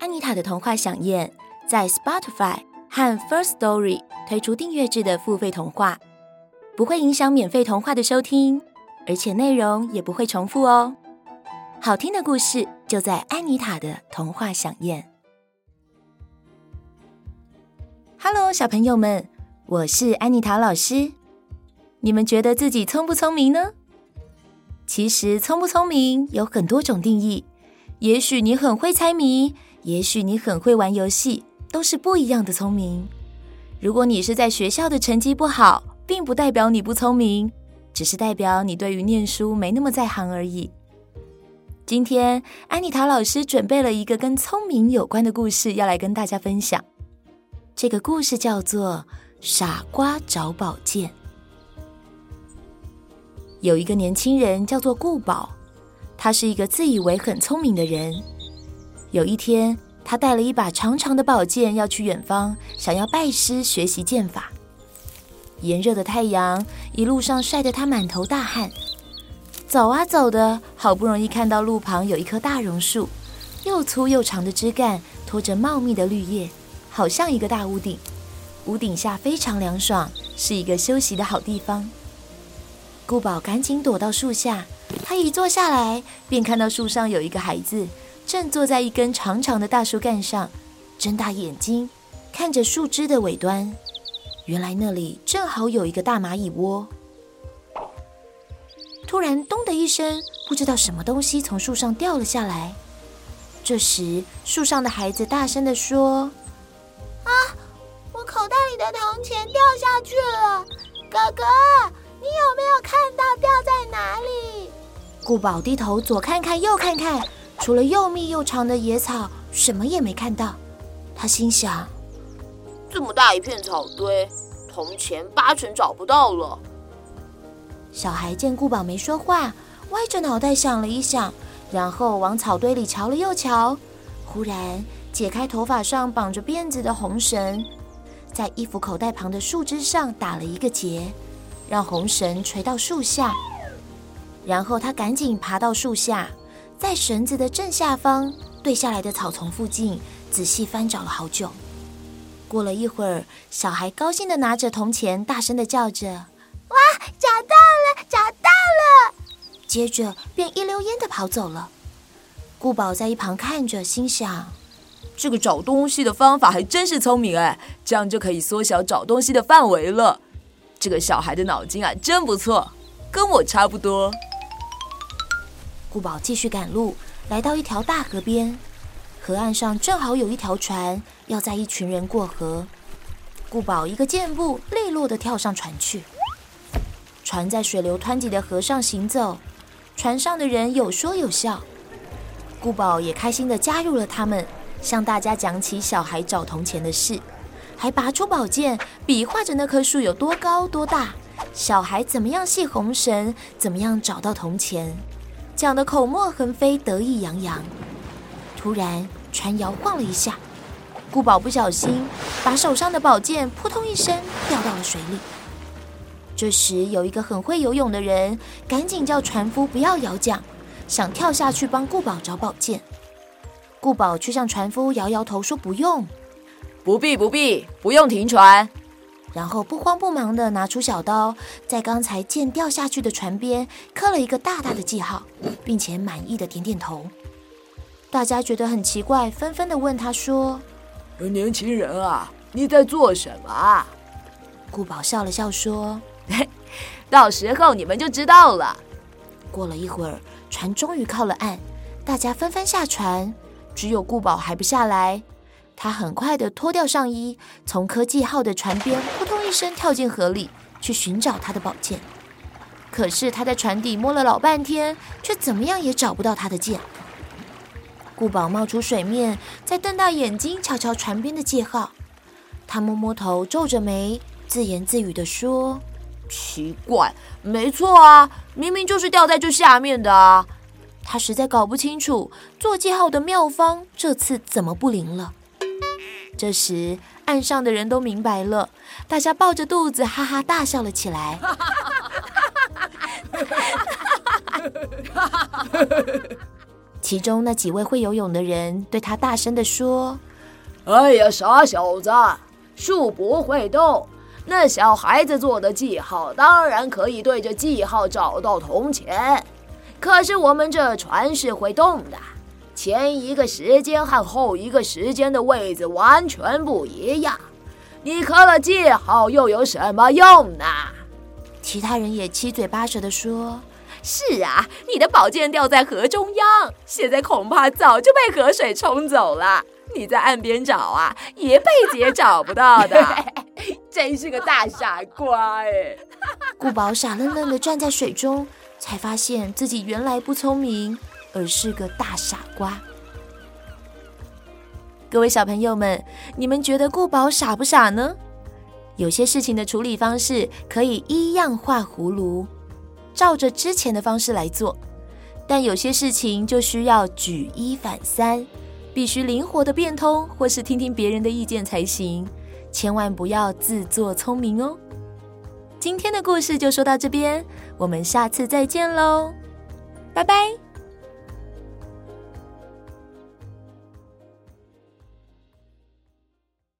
安妮塔的童话饗宴在 Spotify 和 First Story 推出订阅制的付费童话，不会影响免费童话的收听，而且内容也不会重复哦。好听的故事就在安妮塔的童话饗宴。Hello，小朋友们，我是安妮塔老师。你们觉得自己聪不聪明呢？其实聪不聪明有很多种定义，也许你很会猜谜。也许你很会玩游戏，都是不一样的聪明。如果你是在学校的成绩不好，并不代表你不聪明，只是代表你对于念书没那么在行而已。今天，安妮塔老师准备了一个跟聪明有关的故事，要来跟大家分享。这个故事叫做《傻瓜找宝剑》。有一个年轻人叫做顾宝，他是一个自以为很聪明的人。有一天，他带了一把长长的宝剑要去远方，想要拜师学习剑法。炎热的太阳一路上晒得他满头大汗。走啊走的，好不容易看到路旁有一棵大榕树，又粗又长的枝干拖着茂密的绿叶，好像一个大屋顶。屋顶下非常凉爽，是一个休息的好地方。顾宝赶紧躲到树下，他一坐下来，便看到树上有一个孩子。正坐在一根长长的大树干上，睁大眼睛看着树枝的尾端。原来那里正好有一个大蚂蚁窝。突然，咚的一声，不知道什么东西从树上掉了下来。这时，树上的孩子大声地说：“啊，我口袋里的铜钱掉下去了！哥哥，你有没有看到掉在哪里？”顾宝低头左看看，右看看。除了又密又长的野草，什么也没看到。他心想：这么大一片草堆，铜钱八成找不到了。小孩见顾宝没说话，歪着脑袋想了一想，然后往草堆里瞧了又瞧。忽然解开头发上绑着辫子的红绳，在衣服口袋旁的树枝上打了一个结，让红绳垂到树下。然后他赶紧爬到树下。在绳子的正下方，对下来的草丛附近，仔细翻找了好久。过了一会儿，小孩高兴地拿着铜钱，大声地叫着：“哇，找到了，找到了！”接着便一溜烟地跑走了。顾宝在一旁看着，心想：“这个找东西的方法还真是聪明哎，这样就可以缩小找东西的范围了。这个小孩的脑筋啊，真不错，跟我差不多。”顾宝继续赶路，来到一条大河边，河岸上正好有一条船，要载一群人过河。顾宝一个箭步，利落地跳上船去。船在水流湍急的河上行走，船上的人有说有笑。顾宝也开心地加入了他们，向大家讲起小孩找铜钱的事，还拔出宝剑，比划着那棵树有多高多大，小孩怎么样系红绳，怎么样找到铜钱。讲得口沫横飞，得意洋洋。突然，船摇晃了一下，顾宝不小心把手上的宝剑扑通一声掉到了水里。这时，有一个很会游泳的人赶紧叫船夫不要摇桨，想跳下去帮顾宝找宝剑。顾宝却向船夫摇摇头说：“不用，不必，不必，不用停船。”然后不慌不忙地拿出小刀，在刚才剑掉下去的船边刻了一个大大的记号，并且满意的点点头。大家觉得很奇怪，纷纷地问他说：“年轻人啊，你在做什么啊？”顾宝笑了笑说：“到时候你们就知道了。”过了一会儿，船终于靠了岸，大家纷纷下船，只有顾宝还不下来。他很快地脱掉上衣，从科技号的船边扑通一声跳进河里，去寻找他的宝剑。可是他在船底摸了老半天，却怎么样也找不到他的剑。顾宝冒出水面，再瞪大眼睛瞧瞧船边的记号。他摸摸头，皱着眉，自言自语地说：“奇怪，没错啊，明明就是掉在这下面的啊。”他实在搞不清楚做记号的妙方，这次怎么不灵了。这时，岸上的人都明白了，大家抱着肚子哈哈大笑了起来。其中那几位会游泳的人对他大声地说：“哎呀，傻小子，树不会动，那小孩子做的记号当然可以对着记号找到铜钱，可是我们这船是会动的，前一个时间和后一个时间的位置完全不一样。你刻了记号又有什么用呢？”其他人也七嘴八舌地说。是啊，你的宝剑掉在河中央，现在恐怕早就被河水冲走了。你在岸边找啊，一辈子也找不到的。真是个大傻瓜哎！顾宝傻愣愣地站在水中，才发现自己原来不聪明，而是个大傻瓜。各位小朋友们，你们觉得顾宝傻不傻呢？有些事情的处理方式可以依样画葫芦。照着之前的方式来做，但有些事情就需要举一反三，必须灵活的变通，或是听听别人的意见才行。千万不要自作聪明哦。今天的故事就说到这边，我们下次再见喽，拜拜。